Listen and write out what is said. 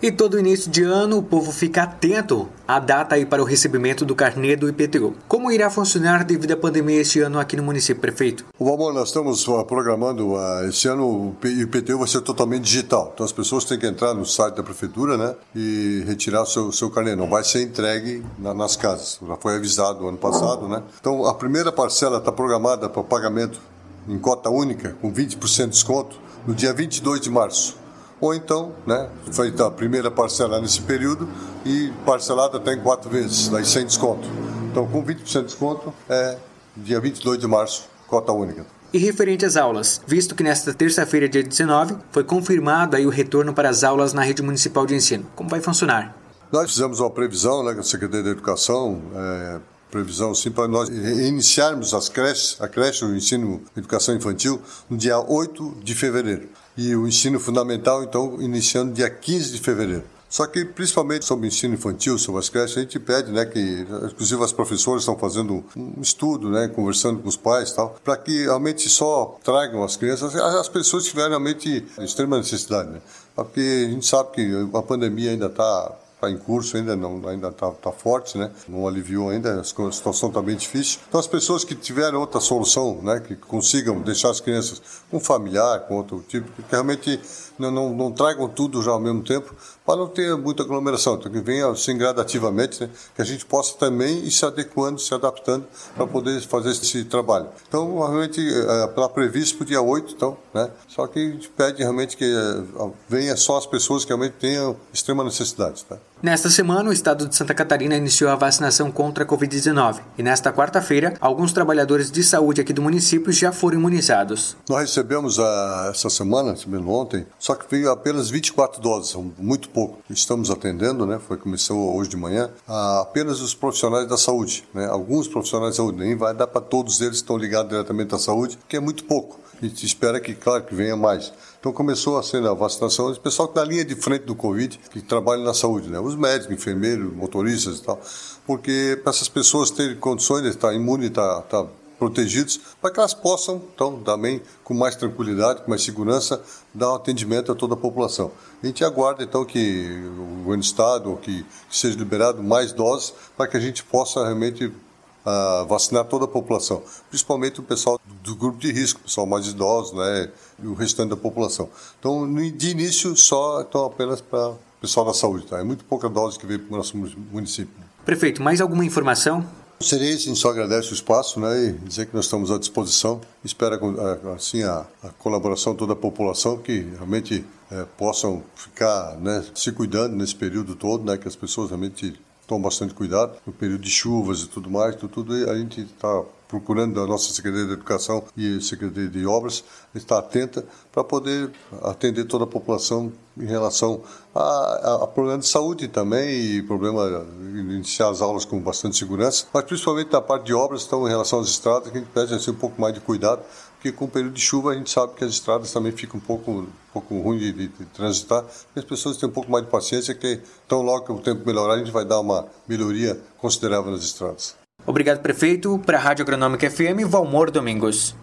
E todo início de ano o povo fica atento à data aí para o recebimento do carnê do IPTU. Como irá funcionar devido à pandemia este ano aqui no município, prefeito? Bom, nós estamos uh, programando, uh, esse ano o IPTU vai ser totalmente digital. Então as pessoas têm que entrar no site da prefeitura né, e retirar o seu, seu carnê. Não vai ser entregue na, nas casas. Já foi avisado ano passado. Né? Então a primeira parcela está programada para pagamento em cota única, com 20% de desconto, no dia 22 de março ou então, né, feita a primeira parcela nesse período e parcelada até em quatro vezes, daí sem desconto. Então, com 20% de desconto, é dia 22 de março, cota única. E referente às aulas, visto que nesta terça-feira, dia 19, foi confirmado aí o retorno para as aulas na rede municipal de ensino. Como vai funcionar? Nós fizemos uma previsão né, com a Secretaria da Educação, é, previsão sim para nós iniciarmos as creches, a creche, o ensino educação infantil, no dia 8 de fevereiro. E o ensino fundamental, então, iniciando dia 15 de fevereiro. Só que, principalmente sobre o ensino infantil, sobre as creches, a gente pede, né, que, inclusive as professoras estão fazendo um estudo, né, conversando com os pais e tal, para que realmente só tragam as crianças, as pessoas que tiverem realmente extrema necessidade, né? Porque a gente sabe que a pandemia ainda está está em curso ainda, não, ainda está tá forte, né? Não aliviou ainda, a situação está bem difícil. Então, as pessoas que tiverem outra solução, né? Que consigam deixar as crianças com familiar, com outro tipo, que realmente não, não, não tragam tudo já ao mesmo tempo, para não ter muita aglomeração. Então, que venha assim gradativamente, né? Que a gente possa também ir se adequando, se adaptando para poder fazer esse trabalho. Então, realmente, está é, previsto para o dia 8, então, né? Só que a gente pede realmente que é, venha só as pessoas que realmente tenham extrema necessidade, tá? Nesta semana, o estado de Santa Catarina iniciou a vacinação contra a Covid-19 e nesta quarta-feira, alguns trabalhadores de saúde aqui do município já foram imunizados. Nós recebemos a, ah, essa semana, recebemos ontem, só que veio apenas 24 doses, muito pouco. Estamos atendendo, né? Foi começou hoje de manhã, apenas os profissionais da saúde, né? Alguns profissionais da saúde, nem vai dar para todos eles que estão ligados diretamente à saúde, que é muito pouco. A gente espera que, claro, que venha mais. Então começou a ser a vacinação, o pessoal que está na linha de frente do Covid, que trabalha na saúde, né? Os médicos, enfermeiros, motoristas e tal. Porque para essas pessoas terem condições de estar imunes, estar, estar protegidos, para que elas possam, então, também, com mais tranquilidade, com mais segurança, dar um atendimento a toda a população. A gente aguarda, então, que o governo do Estado, que seja liberado mais doses, para que a gente possa realmente uh, vacinar toda a população, principalmente o pessoal do grupo de risco, o pessoal mais idoso, né, e o restante da população. Então, de início, só então, apenas para pessoal da saúde, tá? É muito pouca dose que veio para o nosso município. Prefeito, mais alguma informação? Seria isso, a gente só agradece o espaço né, e dizer que nós estamos à disposição. Espera assim a, a colaboração de toda a população que realmente é, possam ficar né, se cuidando nesse período todo, né, que as pessoas realmente tomam bastante cuidado no período de chuvas e tudo mais. Tudo, tudo a gente está procurando a nossa Secretaria de Educação e Secretaria de Obras estar atenta para poder atender toda a população em relação a, a, a problema de saúde também e problema iniciar as aulas com bastante segurança, mas principalmente na parte de obras, então em relação às estradas, que a gente pede assim, um pouco mais de cuidado, porque com o período de chuva a gente sabe que as estradas também ficam um pouco, um pouco ruim de, de, de transitar, e as pessoas têm um pouco mais de paciência, que tão logo que o tempo melhorar, a gente vai dar uma melhoria considerável nas estradas. Obrigado, prefeito. Para a Rádio Agronômica FM, Valmor Domingos.